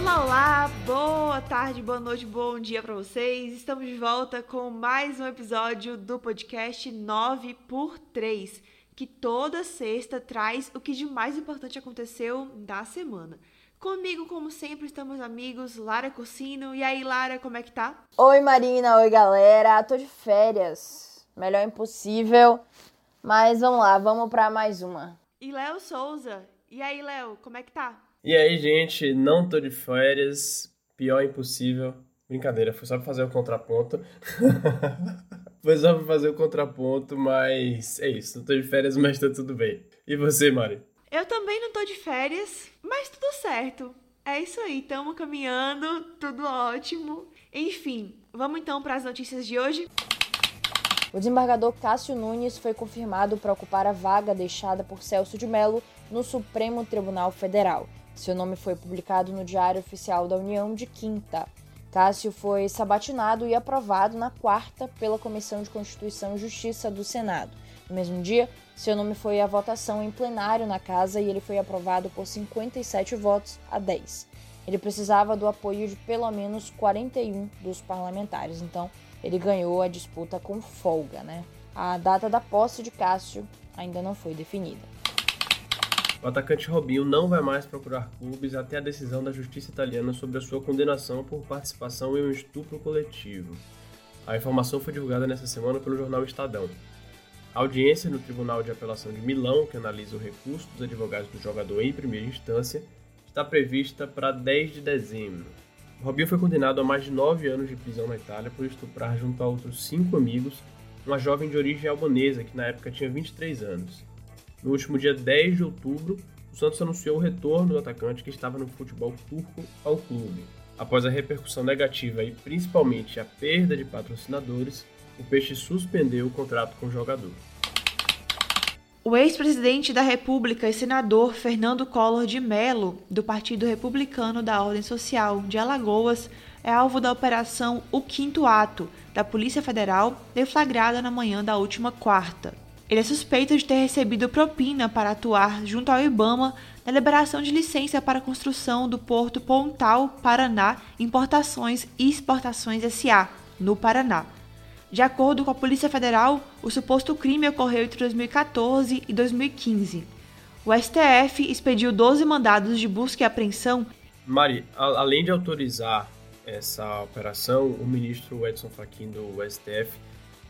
Olá, olá, boa tarde, boa noite, bom dia para vocês. Estamos de volta com mais um episódio do podcast 9 por 3, que toda sexta traz o que de mais importante aconteceu da semana. Comigo, como sempre, estamos amigos, Lara Cursino. E aí, Lara, como é que tá? Oi, Marina, oi, galera. Tô de férias. Melhor impossível. Mas vamos lá, vamos para mais uma. E Léo Souza. E aí, Léo, como é que tá? E aí, gente, não tô de férias, pior impossível. Brincadeira, foi só pra fazer o contraponto. foi só pra fazer o contraponto, mas é isso. Não tô de férias, mas tá tudo bem. E você, Mari? Eu também não tô de férias, mas tudo certo. É isso aí, estamos caminhando, tudo ótimo. Enfim, vamos então para as notícias de hoje. O desembargador Cássio Nunes foi confirmado para ocupar a vaga deixada por Celso de Mello no Supremo Tribunal Federal. Seu nome foi publicado no Diário Oficial da União de quinta. Cássio foi sabatinado e aprovado na quarta pela Comissão de Constituição e Justiça do Senado. No mesmo dia, seu nome foi à votação em plenário na casa e ele foi aprovado por 57 votos a 10. Ele precisava do apoio de pelo menos 41 dos parlamentares, então ele ganhou a disputa com folga, né? A data da posse de Cássio ainda não foi definida. O atacante Robinho não vai mais procurar clubes até a decisão da justiça italiana sobre a sua condenação por participação em um estupro coletivo. A informação foi divulgada nesta semana pelo jornal Estadão. A audiência no Tribunal de Apelação de Milão, que analisa o recurso dos advogados do jogador em primeira instância, está prevista para 10 de dezembro. Robinho foi condenado a mais de 9 anos de prisão na Itália por estuprar junto a outros cinco amigos uma jovem de origem albanesa que na época tinha 23 anos. No último dia 10 de outubro, o Santos anunciou o retorno do atacante que estava no futebol turco ao clube. Após a repercussão negativa e principalmente a perda de patrocinadores, o Peixe suspendeu o contrato com o jogador. O ex-presidente da República e senador Fernando Collor de Mello, do Partido Republicano da Ordem Social de Alagoas, é alvo da Operação O Quinto Ato da Polícia Federal, deflagrada na manhã da última quarta. Ele é suspeito de ter recebido propina para atuar junto ao Ibama na liberação de licença para a construção do Porto Pontal, Paraná, Importações e Exportações SA, no Paraná. De acordo com a Polícia Federal, o suposto crime ocorreu entre 2014 e 2015. O STF expediu 12 mandados de busca e apreensão. Mari, além de autorizar essa operação, o ministro Edson Fachin do STF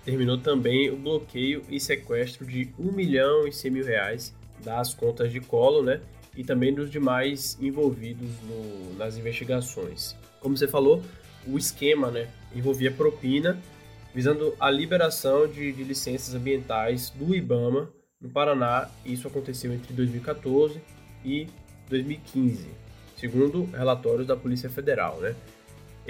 terminou também o bloqueio e sequestro de 1 milhão e 100 mil reais das contas de colo, né? E também dos demais envolvidos no, nas investigações. Como você falou, o esquema né, envolvia propina, visando a liberação de, de licenças ambientais do IBAMA no Paraná. Isso aconteceu entre 2014 e 2015, segundo relatórios da Polícia Federal. Né?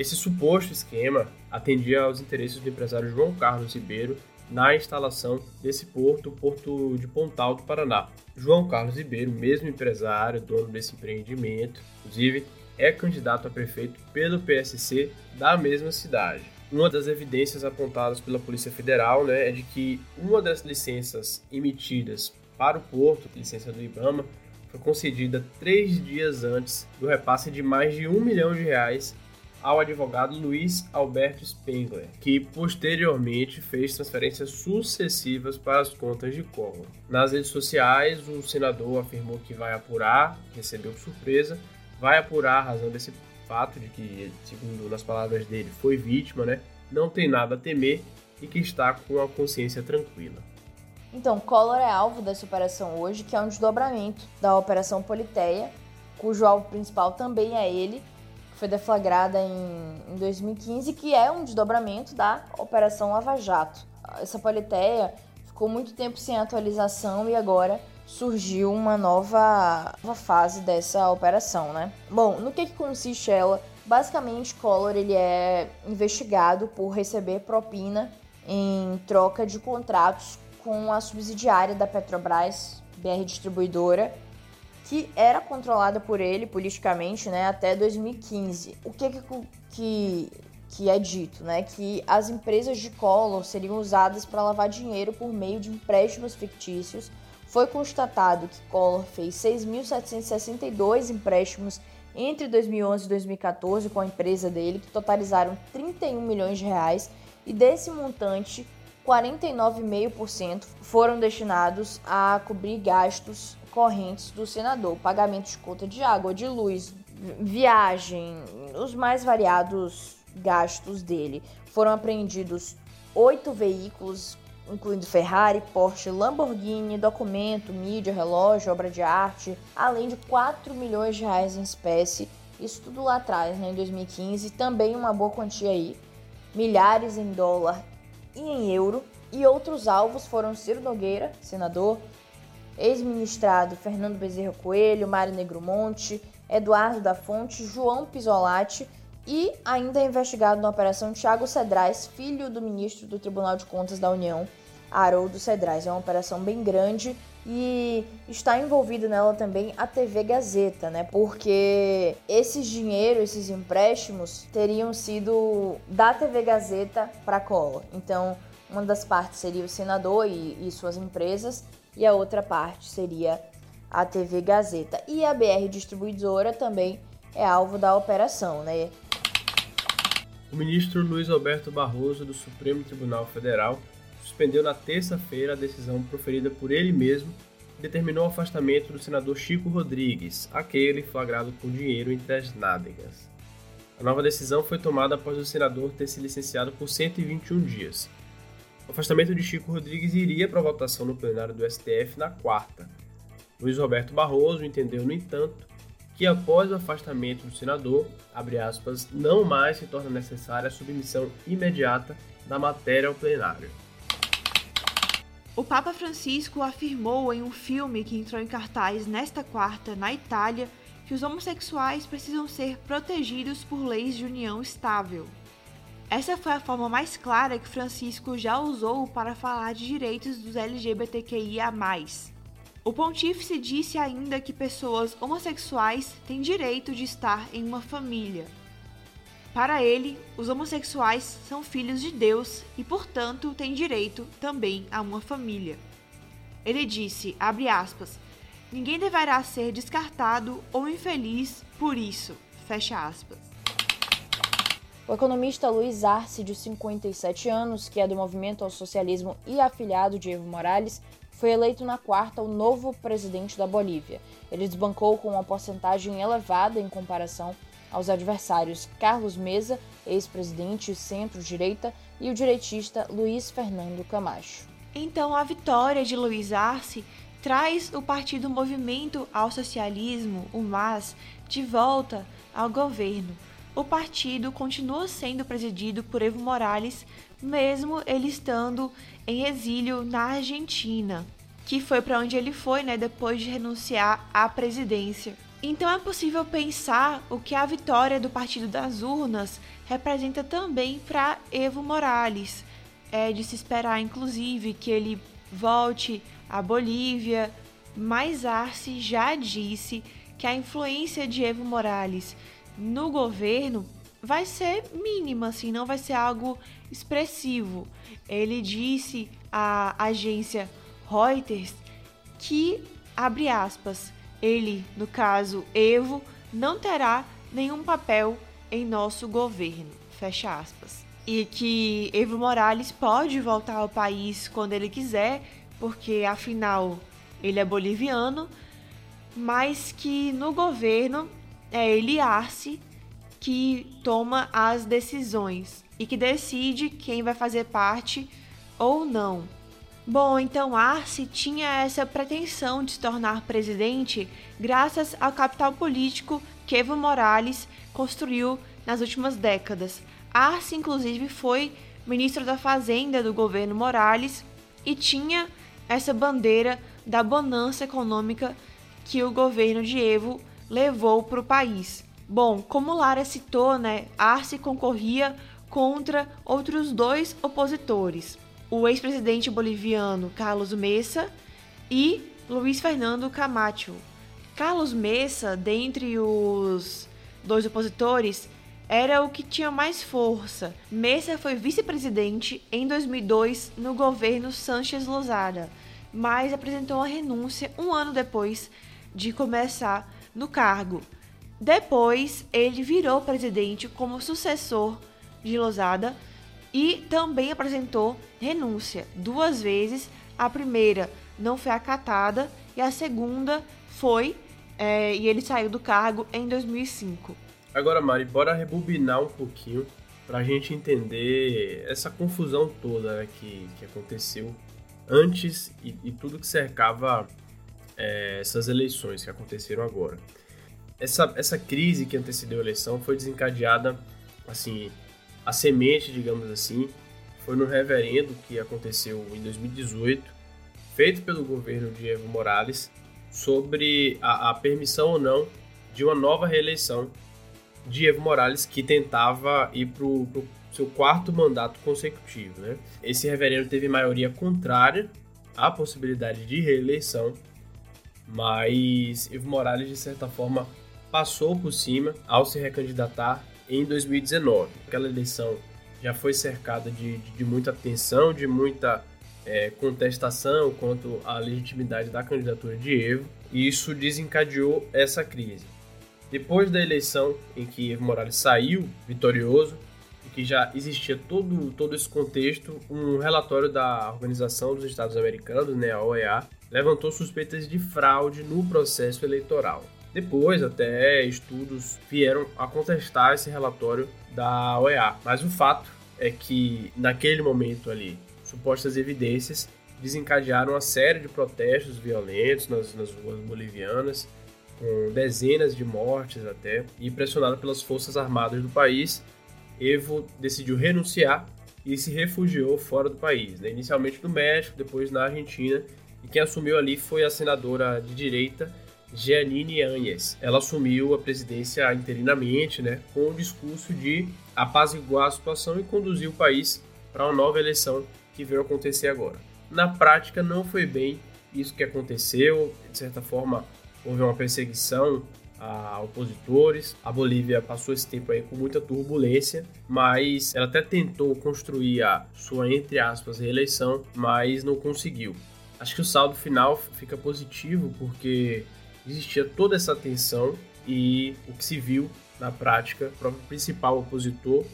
Esse suposto esquema atendia aos interesses do empresário João Carlos Ribeiro na instalação desse porto, o Porto de Pontal do Paraná. João Carlos Ribeiro, mesmo empresário, dono desse empreendimento, inclusive é candidato a prefeito pelo PSC da mesma cidade. Uma das evidências apontadas pela Polícia Federal né, é de que uma das licenças emitidas para o porto, licença do IBAMA, foi concedida três dias antes do repasse de mais de um milhão de reais ao advogado Luiz Alberto Spengler, que posteriormente fez transferências sucessivas para as contas de Collor. Nas redes sociais, o senador afirmou que vai apurar, recebeu surpresa, vai apurar a razão desse fato de que, segundo nas palavras dele, foi vítima, né? Não tem nada a temer e que está com a consciência tranquila. Então, Collor é alvo dessa operação hoje, que é um desdobramento da Operação Politeia, cujo alvo principal também é ele, foi deflagrada em, em 2015, que é um desdobramento da Operação Lava Jato. Essa politeia ficou muito tempo sem atualização e agora surgiu uma nova, nova fase dessa operação, né? Bom, no que, que consiste ela? Basicamente, Collor ele é investigado por receber propina em troca de contratos com a subsidiária da Petrobras, BR Distribuidora, que era controlada por ele politicamente né, até 2015. O que, que, que é dito? Né? Que as empresas de Collor seriam usadas para lavar dinheiro por meio de empréstimos fictícios. Foi constatado que Collor fez 6.762 empréstimos entre 2011 e 2014 com a empresa dele, que totalizaram 31 milhões de reais, e desse montante, 49,5% foram destinados a cobrir gastos correntes do senador, pagamento de conta de água, de luz, viagem, os mais variados gastos dele. Foram apreendidos oito veículos, incluindo Ferrari, Porsche, Lamborghini, documento, mídia, relógio, obra de arte, além de 4 milhões de reais em espécie. Isso tudo lá atrás, né, em 2015. Também uma boa quantia aí, milhares em dólar e em euro. E outros alvos foram Ciro Nogueira, senador, ex-ministrado Fernando Bezerra Coelho, Mário Negromonte, Eduardo da Fonte, João Pisolati e ainda é investigado na Operação Tiago Cedrais, filho do ministro do Tribunal de Contas da União, Haroldo Cedrais. É uma operação bem grande e está envolvido nela também a TV Gazeta, né? Porque esses dinheiros, esses empréstimos teriam sido da TV Gazeta para Cola. Então, uma das partes seria o senador e, e suas empresas e a outra parte seria a TV Gazeta. E a BR Distribuidora também é alvo da operação, né? O ministro Luiz Alberto Barroso do Supremo Tribunal Federal suspendeu na terça-feira a decisão proferida por ele mesmo e determinou o afastamento do senador Chico Rodrigues, aquele flagrado com dinheiro entre as nádegas. A nova decisão foi tomada após o senador ter se licenciado por 121 dias. O afastamento de Chico Rodrigues iria para votação no plenário do STF na quarta, Luiz Roberto Barroso entendeu, no entanto, que após o afastamento do senador, aspas, não mais se torna necessária a submissão imediata da matéria ao plenário. O Papa Francisco afirmou em um filme que entrou em cartaz nesta quarta na Itália que os homossexuais precisam ser protegidos por leis de união estável. Essa foi a forma mais clara que Francisco já usou para falar de direitos dos LGBTQIA. O pontífice disse ainda que pessoas homossexuais têm direito de estar em uma família. Para ele, os homossexuais são filhos de Deus e, portanto, têm direito também a uma família. Ele disse, aspas, ninguém deverá ser descartado ou infeliz por isso, fecha aspas. O economista Luiz Arce, de 57 anos, que é do movimento ao socialismo e afiliado de Evo Morales, foi eleito na quarta o novo presidente da Bolívia. Ele desbancou com uma porcentagem elevada em comparação aos adversários Carlos Mesa, ex-presidente centro-direita, e o direitista Luiz Fernando Camacho. Então, a vitória de Luiz Arce traz o partido Movimento ao Socialismo, o MAS, de volta ao governo. O partido continua sendo presidido por Evo Morales, mesmo ele estando em exílio na Argentina, que foi para onde ele foi, né, depois de renunciar à presidência. Então é possível pensar o que a vitória do Partido das Urnas representa também para Evo Morales. É de se esperar, inclusive, que ele volte à Bolívia, mas Arce já disse que a influência de Evo Morales no governo vai ser mínima, assim, não vai ser algo expressivo. Ele disse à agência Reuters que, abre aspas, ele, no caso Evo, não terá nenhum papel em nosso governo, fecha aspas. E que Evo Morales pode voltar ao país quando ele quiser, porque afinal ele é boliviano, mas que no governo é ele Arce que toma as decisões e que decide quem vai fazer parte ou não. Bom, então Arce tinha essa pretensão de se tornar presidente graças ao capital político que Evo Morales construiu nas últimas décadas. Arce, inclusive, foi ministro da Fazenda do governo Morales e tinha essa bandeira da bonança econômica que o governo de Evo levou para o país. Bom, como Lara citou, né, Arce concorria contra outros dois opositores, o ex-presidente boliviano Carlos Mesa e Luiz Fernando Camacho. Carlos Mesa, dentre os dois opositores, era o que tinha mais força. Mesa foi vice-presidente em 2002 no governo Sanchez Lozada, mas apresentou a renúncia um ano depois de começar no cargo. Depois, ele virou presidente como sucessor de Losada e também apresentou renúncia duas vezes. A primeira não foi acatada e a segunda foi é, e ele saiu do cargo em 2005. Agora, Mari, bora rebobinar um pouquinho para a gente entender essa confusão toda né, que, que aconteceu antes e, e tudo que cercava é, essas eleições que aconteceram agora. Essa, essa crise que antecedeu a eleição foi desencadeada, assim, a semente, digamos assim, foi no reverendo que aconteceu em 2018, feito pelo governo de Evo Morales, sobre a, a permissão ou não de uma nova reeleição de Evo Morales, que tentava ir para o seu quarto mandato consecutivo. Né? Esse reverendo teve maioria contrária à possibilidade de reeleição, mas Evo Morales, de certa forma, passou por cima ao se recandidatar em 2019. Aquela eleição já foi cercada de, de, de muita tensão, de muita é, contestação quanto à legitimidade da candidatura de Evo, e isso desencadeou essa crise. Depois da eleição em que Evo Morales saiu vitorioso, que já existia todo, todo esse contexto, um relatório da Organização dos Estados Americanos, né, a OEA, levantou suspeitas de fraude no processo eleitoral. Depois, até estudos vieram a contestar esse relatório da OEA, mas o fato é que naquele momento ali, supostas evidências desencadearam uma série de protestos violentos nas, nas ruas bolivianas, com dezenas de mortes até, e pressionado pelas forças armadas do país, Evo decidiu renunciar e se refugiou fora do país, né? inicialmente no México, depois na Argentina, e quem assumiu ali foi a senadora de direita Jeanine Áñez. Ela assumiu a presidência interinamente, né, com o discurso de apaziguar a situação e conduzir o país para uma nova eleição que veio acontecer agora. Na prática, não foi bem isso que aconteceu, de certa forma, houve uma perseguição a opositores. A Bolívia passou esse tempo aí com muita turbulência, mas ela até tentou construir a sua, entre aspas, reeleição, mas não conseguiu. Acho que o saldo final fica positivo porque existia toda essa tensão e o que se viu na prática, o próprio principal opositor,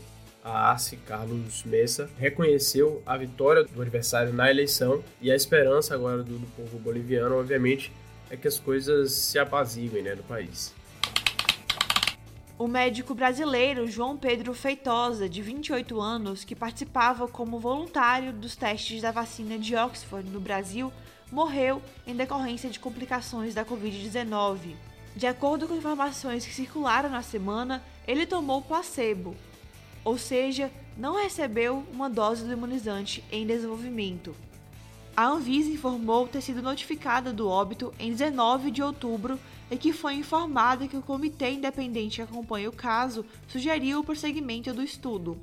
a Arce Carlos Messa, reconheceu a vitória do adversário na eleição e a esperança agora do, do povo boliviano, obviamente, é que as coisas se apaziguem né, no país. O médico brasileiro João Pedro Feitosa, de 28 anos, que participava como voluntário dos testes da vacina de Oxford no Brasil, morreu em decorrência de complicações da Covid-19. De acordo com informações que circularam na semana, ele tomou placebo, ou seja, não recebeu uma dose do imunizante em desenvolvimento. A Anvisa informou ter sido notificada do óbito em 19 de outubro e que foi informada que o comitê independente que acompanha o caso sugeriu o prosseguimento do estudo.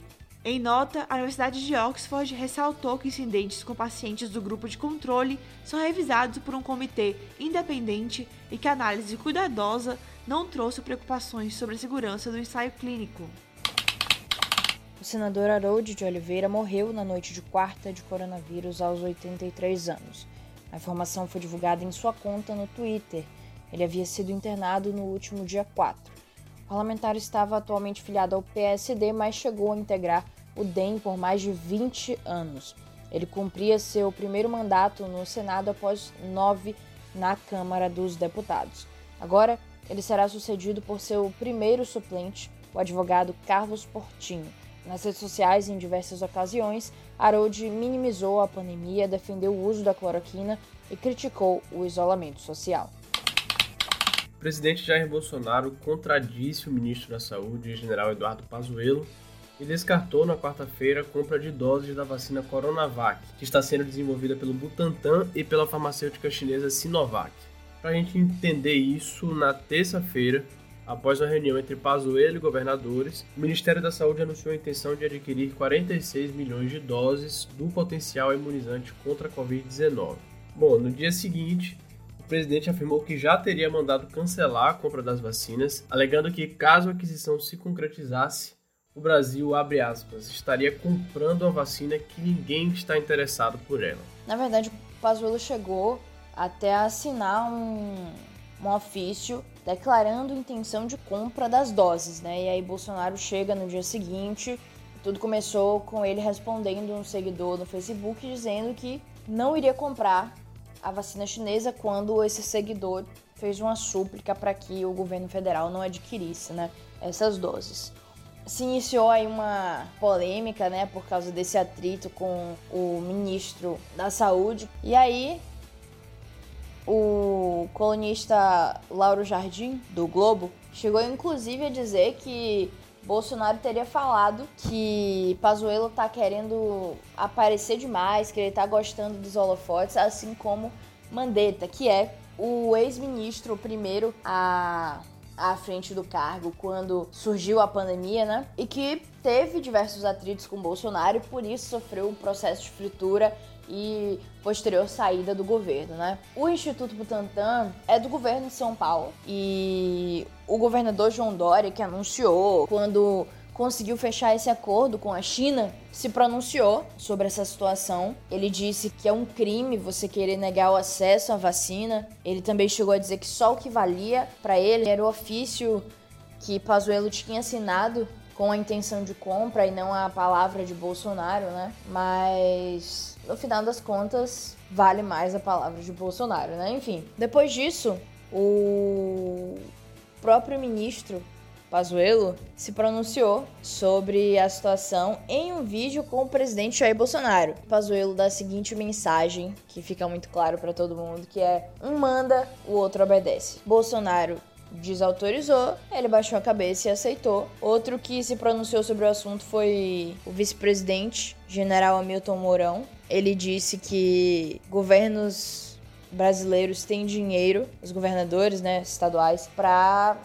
Em nota, a Universidade de Oxford ressaltou que incidentes com pacientes do grupo de controle são revisados por um comitê independente e que a análise cuidadosa não trouxe preocupações sobre a segurança do ensaio clínico. O senador Harold de Oliveira morreu na noite de quarta de coronavírus aos 83 anos. A informação foi divulgada em sua conta no Twitter. Ele havia sido internado no último dia 4. O parlamentar estava atualmente filiado ao PSD, mas chegou a integrar o DEM por mais de 20 anos. Ele cumpria seu primeiro mandato no Senado após nove na Câmara dos Deputados. Agora, ele será sucedido por seu primeiro suplente, o advogado Carlos Portinho. Nas redes sociais, em diversas ocasiões, Harold minimizou a pandemia, defendeu o uso da cloroquina e criticou o isolamento social presidente Jair Bolsonaro contradisse o ministro da Saúde, general Eduardo Pazuello, e descartou na quarta-feira a compra de doses da vacina Coronavac, que está sendo desenvolvida pelo Butantan e pela farmacêutica chinesa Sinovac. Para a gente entender isso, na terça-feira, após uma reunião entre Pazuello e governadores, o Ministério da Saúde anunciou a intenção de adquirir 46 milhões de doses do potencial imunizante contra a Covid-19. Bom, no dia seguinte, o presidente afirmou que já teria mandado cancelar a compra das vacinas, alegando que, caso a aquisição se concretizasse, o Brasil, abre aspas, estaria comprando uma vacina que ninguém está interessado por ela. Na verdade, o Pazuello chegou até a assinar um, um ofício declarando intenção de compra das doses, né? E aí Bolsonaro chega no dia seguinte, tudo começou com ele respondendo um seguidor no Facebook dizendo que não iria comprar a vacina chinesa quando esse seguidor fez uma súplica para que o governo federal não adquirisse, né, essas doses. Se iniciou aí uma polêmica, né, por causa desse atrito com o ministro da Saúde. E aí o colunista Lauro Jardim, do Globo, chegou inclusive a dizer que Bolsonaro teria falado que Pazuello tá querendo aparecer demais, que ele tá gostando dos holofotes, assim como Mandetta, que é o ex-ministro primeiro a à frente do cargo quando surgiu a pandemia, né? E que teve diversos atritos com Bolsonaro e por isso sofreu um processo de fritura e posterior saída do governo, né? O Instituto Butantan é do governo de São Paulo e o governador João Dória que anunciou quando conseguiu fechar esse acordo com a China, se pronunciou sobre essa situação. Ele disse que é um crime você querer negar o acesso à vacina. Ele também chegou a dizer que só o que valia para ele era o ofício que Pazuello tinha assinado com a intenção de compra e não a palavra de Bolsonaro, né? Mas no final das contas, vale mais a palavra de Bolsonaro, né? Enfim, depois disso, o próprio ministro Pazuello se pronunciou sobre a situação em um vídeo com o presidente Jair Bolsonaro. Pazuello dá a seguinte mensagem, que fica muito claro para todo mundo, que é um manda, o outro obedece. Bolsonaro desautorizou, ele baixou a cabeça e aceitou. Outro que se pronunciou sobre o assunto foi o vice-presidente, general Hamilton Mourão. Ele disse que governos brasileiros têm dinheiro, os governadores, né, estaduais, para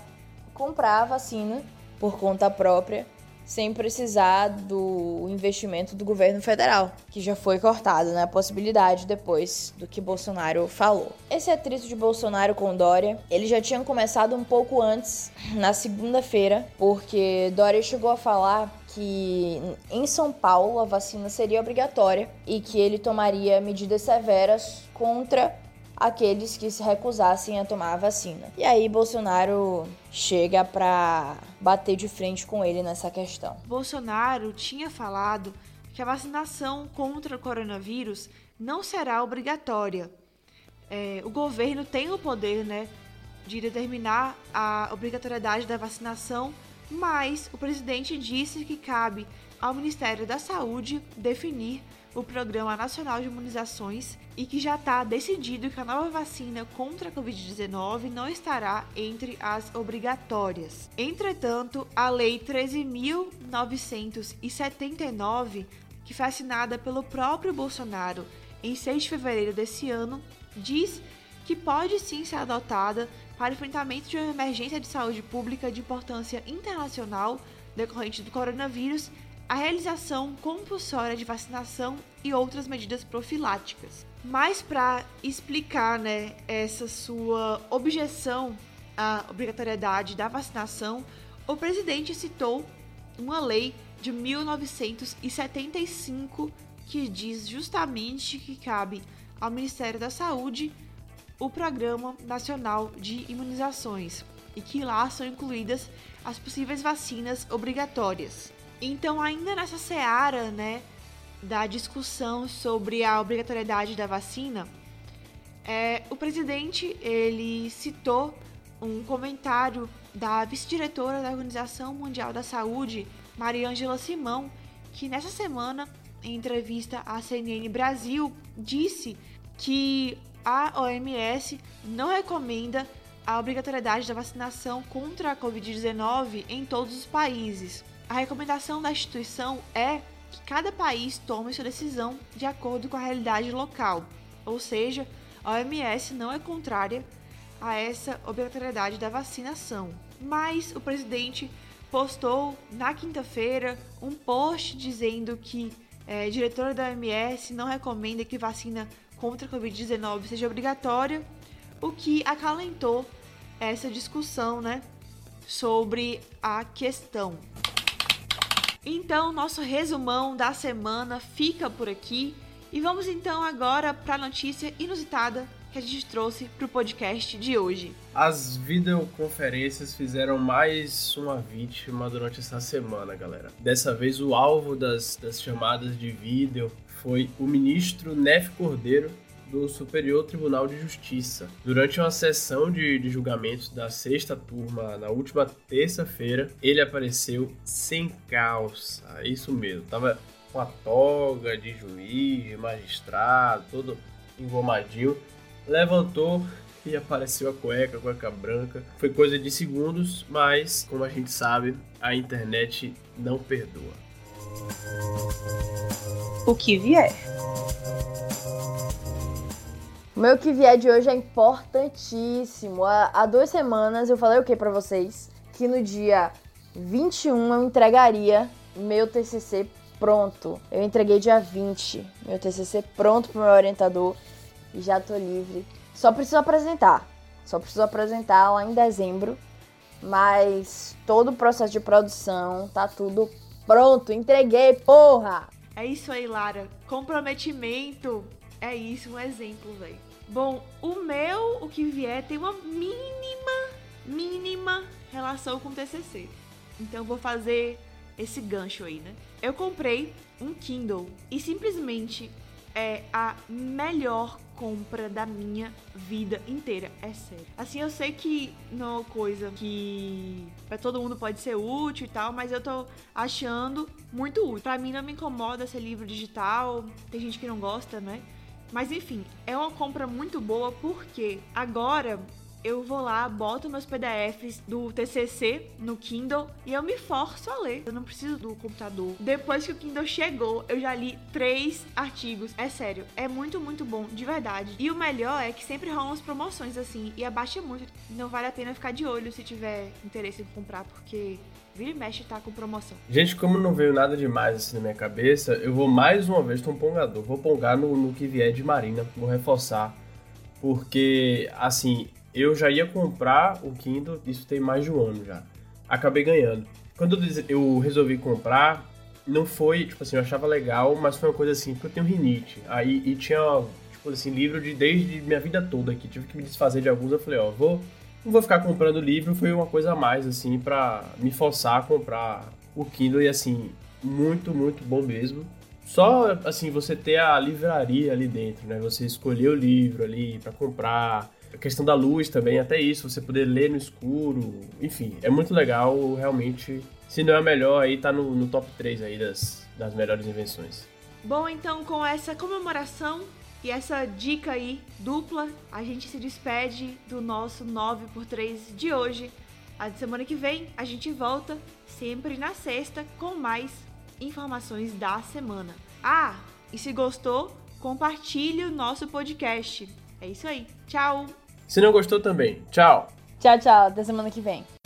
comprar a vacina por conta própria sem precisar do investimento do governo federal, que já foi cortado, né? A possibilidade depois do que Bolsonaro falou. Esse atrito de Bolsonaro com Dória, ele já tinha começado um pouco antes, na segunda-feira, porque Dória chegou a falar que em São Paulo a vacina seria obrigatória e que ele tomaria medidas severas contra aqueles que se recusassem a tomar a vacina. E aí Bolsonaro chega para bater de frente com ele nessa questão. Bolsonaro tinha falado que a vacinação contra o coronavírus não será obrigatória. É, o governo tem o poder, né, de determinar a obrigatoriedade da vacinação, mas o presidente disse que cabe ao Ministério da Saúde definir o Programa Nacional de Imunizações e que já está decidido que a nova vacina contra a Covid-19 não estará entre as obrigatórias. Entretanto, a Lei 13.979, que foi assinada pelo próprio Bolsonaro em 6 de fevereiro desse ano, diz que pode sim ser adotada para enfrentamento de uma emergência de saúde pública de importância internacional decorrente do coronavírus a realização compulsória de vacinação e outras medidas profiláticas. Mas para explicar né, essa sua objeção à obrigatoriedade da vacinação, o presidente citou uma lei de 1975 que diz justamente que cabe ao Ministério da Saúde o Programa Nacional de Imunizações e que lá são incluídas as possíveis vacinas obrigatórias. Então, ainda nessa seara, né, da discussão sobre a obrigatoriedade da vacina, é, o presidente ele citou um comentário da vice-diretora da Organização Mundial da Saúde, Mariângela Simão, que nessa semana, em entrevista à CNN Brasil, disse que a OMS não recomenda a obrigatoriedade da vacinação contra a Covid-19 em todos os países. A recomendação da instituição é que cada país tome sua decisão de acordo com a realidade local, ou seja, a OMS não é contrária a essa obrigatoriedade da vacinação. Mas o presidente postou na quinta-feira um post dizendo que é, diretora da OMS não recomenda que vacina contra a Covid-19 seja obrigatória, o que acalentou essa discussão né, sobre a questão. Então, nosso resumão da semana fica por aqui e vamos então agora para a notícia inusitada que a gente trouxe para o podcast de hoje. As videoconferências fizeram mais uma vítima durante essa semana, galera. Dessa vez, o alvo das, das chamadas de vídeo foi o ministro Nef Cordeiro, do Superior Tribunal de Justiça. Durante uma sessão de, de julgamentos da sexta turma, na última terça-feira, ele apareceu sem calça. Isso mesmo, tava com a toga de juiz, de magistrado, todo engomadinho. Levantou e apareceu a cueca, a cueca branca. Foi coisa de segundos, mas como a gente sabe, a internet não perdoa. O que vier. O meu que vier de hoje é importantíssimo. Há, duas semanas eu falei o que para vocês? Que no dia 21 eu entregaria meu TCC pronto. Eu entreguei dia 20, meu TCC pronto pro meu orientador e já tô livre. Só preciso apresentar. Só preciso apresentar lá em dezembro. Mas todo o processo de produção tá tudo pronto. Entreguei, porra! É isso aí, Lara. Comprometimento. É isso, um exemplo, velho. Bom, o meu, o que vier, tem uma mínima, mínima relação com o TCC. Então vou fazer esse gancho aí, né? Eu comprei um Kindle e simplesmente é a melhor compra da minha vida inteira, é sério. Assim, eu sei que não é uma coisa que para todo mundo pode ser útil e tal, mas eu tô achando muito útil. Para mim não me incomoda ser livro digital, tem gente que não gosta, né? Mas enfim, é uma compra muito boa porque agora eu vou lá, boto meus PDFs do TCC no Kindle e eu me forço a ler. Eu não preciso do computador. Depois que o Kindle chegou, eu já li três artigos. É sério, é muito, muito bom, de verdade. E o melhor é que sempre rolam as promoções assim e abaixa muito. Não vale a pena ficar de olho se tiver interesse em comprar, porque Vira e mexe tá com promoção. Gente, como não veio nada demais assim na minha cabeça, eu vou mais uma vez ter um pongador. Vou pongar no, no que vier de Marina, vou reforçar. Porque, assim, eu já ia comprar o Kindle, isso tem mais de um ano já. Acabei ganhando. Quando eu resolvi comprar, não foi, tipo assim, eu achava legal, mas foi uma coisa assim, porque eu tenho rinite. Aí e tinha, tipo assim, livro de desde minha vida toda aqui. Tive que me desfazer de alguns. Eu falei, ó, vou não vou ficar comprando livro, foi uma coisa a mais, assim, para me forçar a comprar o Kindle e, assim, muito, muito bom mesmo. Só, assim, você ter a livraria ali dentro, né? Você escolher o livro ali para comprar. A questão da luz também, até isso, você poder ler no escuro. Enfim, é muito legal, realmente. Se não é a melhor, aí tá no, no top 3 aí das, das melhores invenções. Bom, então com essa comemoração e essa dica aí dupla, a gente se despede do nosso 9x3 de hoje. A semana que vem a gente volta sempre na sexta com mais informações da semana. Ah, e se gostou, compartilhe o nosso podcast. É isso aí. Tchau. Se não gostou também, tchau. Tchau, tchau. Até semana que vem.